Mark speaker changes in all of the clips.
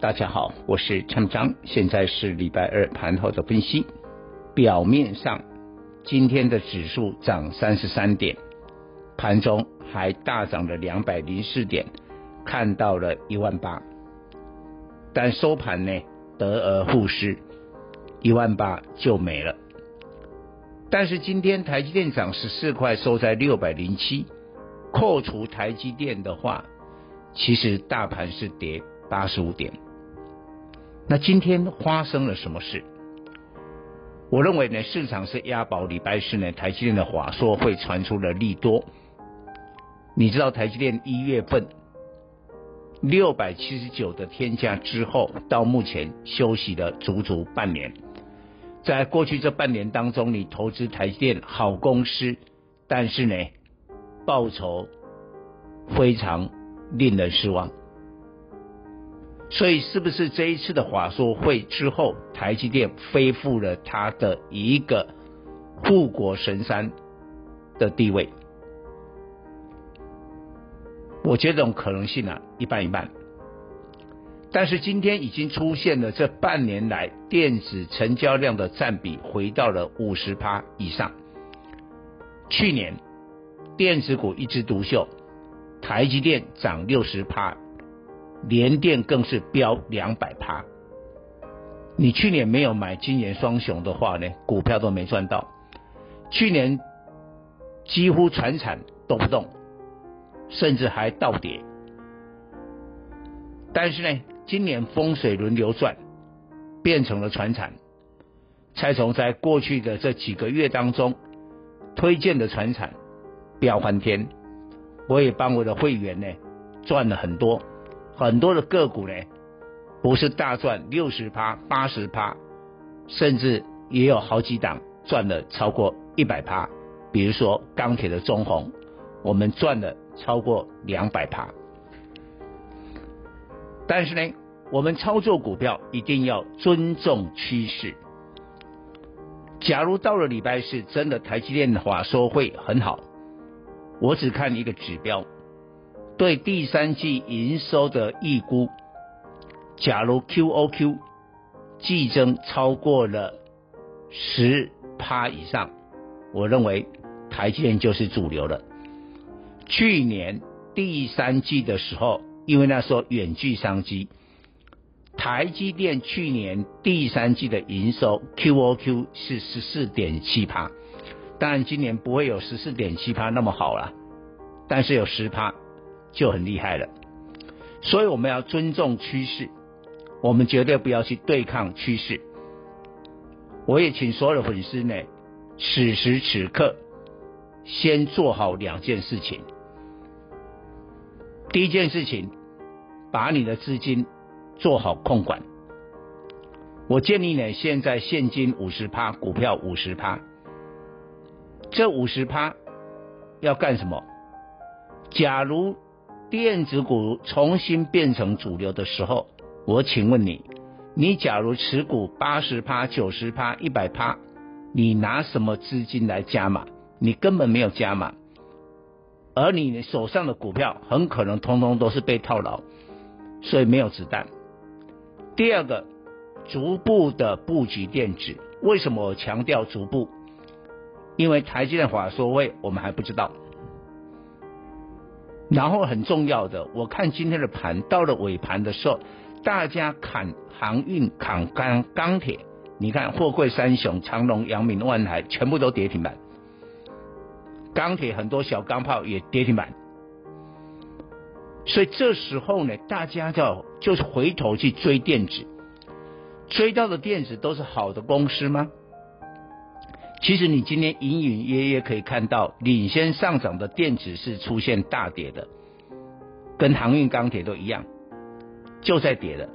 Speaker 1: 大家好，我是陈章，现在是礼拜二盘后的分析。表面上，今天的指数涨三十三点，盘中还大涨了两百零四点，看到了一万八。但收盘呢，得而复失，一万八就没了。但是今天台积电涨十四块，收在六百零七，扣除台积电的话。其实大盘是跌八十五点，那今天发生了什么事？我认为呢，市场是押宝礼拜四呢，台积电的华硕会传出了利多。你知道台积电一月份六百七十九的天价之后，到目前休息了足足半年，在过去这半年当中，你投资台积电好公司，但是呢，报酬非常。令人失望，所以是不是这一次的华硕会之后，台积电恢复了它的一个护国神山的地位？我觉得这种可能性啊，一半一半。但是今天已经出现了这半年来电子成交量的占比回到了五十趴以上。去年电子股一枝独秀。台积电涨六十趴，连电更是飙两百趴。你去年没有买今年双雄的话呢，股票都没赚到。去年几乎传产都不动，甚至还倒跌。但是呢，今年风水轮流转，变成了传产。蔡总在过去的这几个月当中推荐的传产飙翻天。我也帮我的会员呢赚了很多，很多的个股呢，不是大赚六十趴、八十趴，甚至也有好几档赚了超过一百趴。比如说钢铁的中红，我们赚了超过两百趴。但是呢，我们操作股票一定要尊重趋势。假如到了礼拜四，真的台积电的华硕会很好。我只看一个指标，对第三季营收的预估，假如 QOQ 季增超过了十趴以上，我认为台积电就是主流了。去年第三季的时候，因为那时候远距商机，台积电去年第三季的营收 QOQ 是十四点七趴。当然，今年不会有十四点七趴那么好了，但是有十趴就很厉害了。所以我们要尊重趋势，我们绝对不要去对抗趋势。我也请所有的粉丝呢，此时此刻先做好两件事情。第一件事情，把你的资金做好控管。我建议呢，现在现金五十趴，股票五十趴。这五十趴要干什么？假如电子股重新变成主流的时候，我请问你，你假如持股八十趴、九十趴、一百趴，你拿什么资金来加码？你根本没有加码，而你手上的股票很可能通通都是被套牢，所以没有子弹。第二个，逐步的布局电子，为什么我强调逐步？因为台积电华硕会，我们还不知道。然后很重要的，我看今天的盘到了尾盘的时候，大家砍航运、砍钢钢铁，你看货柜三雄长荣、阳明、万海全部都跌停板，钢铁很多小钢炮也跌停板。所以这时候呢，大家就就是回头去追电子，追到的电子都是好的公司吗？其实你今天隐隐约约可以看到，领先上涨的电子是出现大跌的，跟航运、钢铁都一样，就在跌的。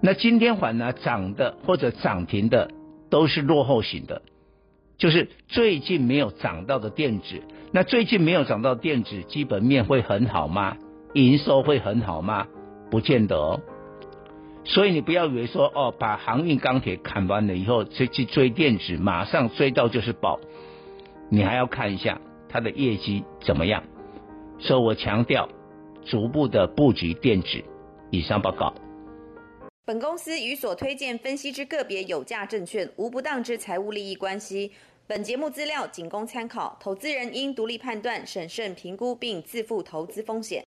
Speaker 1: 那今天反而涨的或者涨停的都是落后型的，就是最近没有涨到的电子。那最近没有涨到电子，基本面会很好吗？营收会很好吗？不见得哦。所以你不要以为说哦，把航运钢铁砍完了以后，再去追电子，马上追到就是宝。你还要看一下它的业绩怎么样。所以我强调，逐步的布局电子。以上报告。
Speaker 2: 本公司与所推荐分析之个别有价证券无不当之财务利益关系。本节目资料仅供参考，投资人应独立判断、审慎评估并自负投资风险。